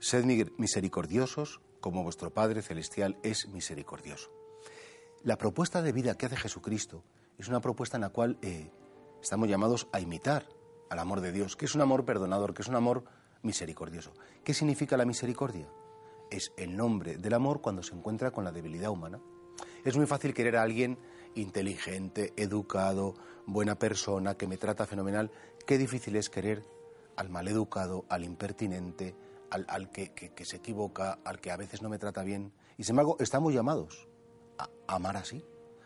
Sed misericordiosos como vuestro Padre Celestial es misericordioso. La propuesta de vida que hace Jesucristo es una propuesta en la cual eh, estamos llamados a imitar al amor de Dios, que es un amor perdonador, que es un amor misericordioso. ¿Qué significa la misericordia? Es el nombre del amor cuando se encuentra con la debilidad humana. Es muy fácil querer a alguien inteligente, educado, buena persona, que me trata fenomenal. Qué difícil es querer al maleducado, al impertinente, al, que, se equivoca, al que a veces no me trata bien. Y sin embargo, estamos llamados a amar así,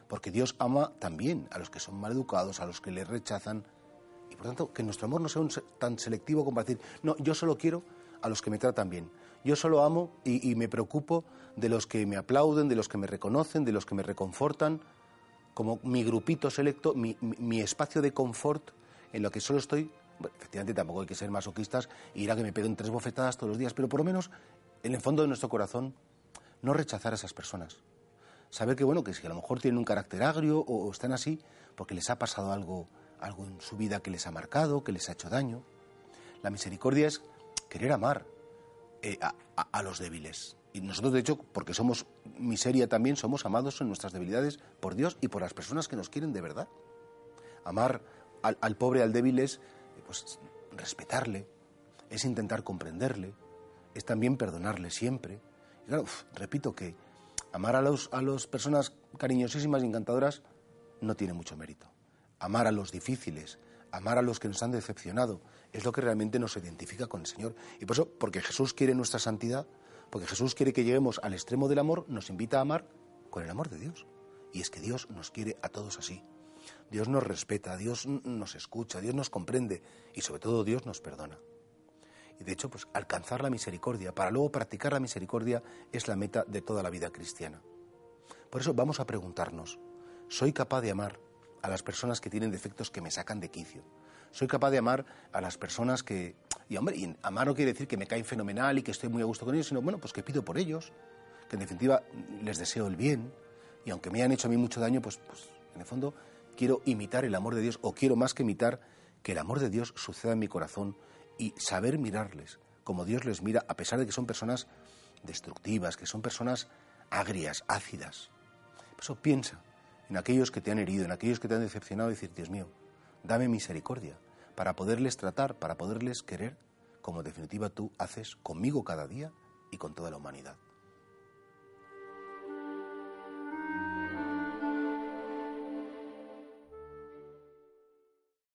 porque Dios ama también a los que son maleducados, a los que le rechazan. Y por tanto, que nuestro amor no sea tan selectivo como para decir, no, yo solo quiero a los que me tratan bien. Yo solo amo y, me preocupo de los que me aplauden, de los que me reconocen, de los que me reconfortan, como mi grupito selecto, mi, mi espacio de confort en lo que solo estoy efectivamente tampoco hay que ser masoquistas e ir a que me peguen tres bofetadas todos los días, pero por lo menos en el fondo de nuestro corazón no rechazar a esas personas. Saber que, bueno, que si a lo mejor tienen un carácter agrio o, están así porque les ha pasado algo, algo en su vida que les ha marcado, que les ha hecho daño. La misericordia es querer amar eh, a, a, los débiles. Y nosotros, de hecho, porque somos miseria también, somos amados en nuestras debilidades por Dios y por las personas que nos quieren de verdad. Amar al, al pobre, al débil es pues respetarle, es intentar comprenderle, es también perdonarle siempre. Y claro, repito que amar a las a los personas cariñosísimas y encantadoras no tiene mucho mérito. Amar a los difíciles, amar a los que nos han decepcionado, es lo que realmente nos identifica con el Señor. Y por eso, porque Jesús quiere nuestra santidad, porque Jesús quiere que lleguemos al extremo del amor, nos invita a amar con el amor de Dios. Y es que Dios nos quiere a todos así. Dios nos respeta, Dios nos escucha, Dios nos comprende y sobre todo Dios nos perdona. Y de hecho, pues alcanzar la misericordia, para luego practicar la misericordia, es la meta de toda la vida cristiana. Por eso vamos a preguntarnos, ¿soy capaz de amar a las personas que tienen defectos que me sacan de quicio? ¿Soy capaz de amar a las personas que... Y hombre, y amar no quiere decir que me caen fenomenal y que estoy muy a gusto con ellos, sino, bueno, pues que pido por ellos, que en definitiva les deseo el bien, y aunque me hayan hecho a mí mucho daño, pues, pues en el fondo quiero imitar el amor de Dios o quiero más que imitar que el amor de Dios suceda en mi corazón y saber mirarles como Dios les mira, a pesar de que son personas destructivas, que son personas agrias, ácidas. Por eso piensa en aquellos que te han herido, en aquellos que te han decepcionado y decir, Dios mío, dame misericordia para poderles tratar, para poderles querer, como en definitiva tú haces conmigo cada día y con toda la humanidad.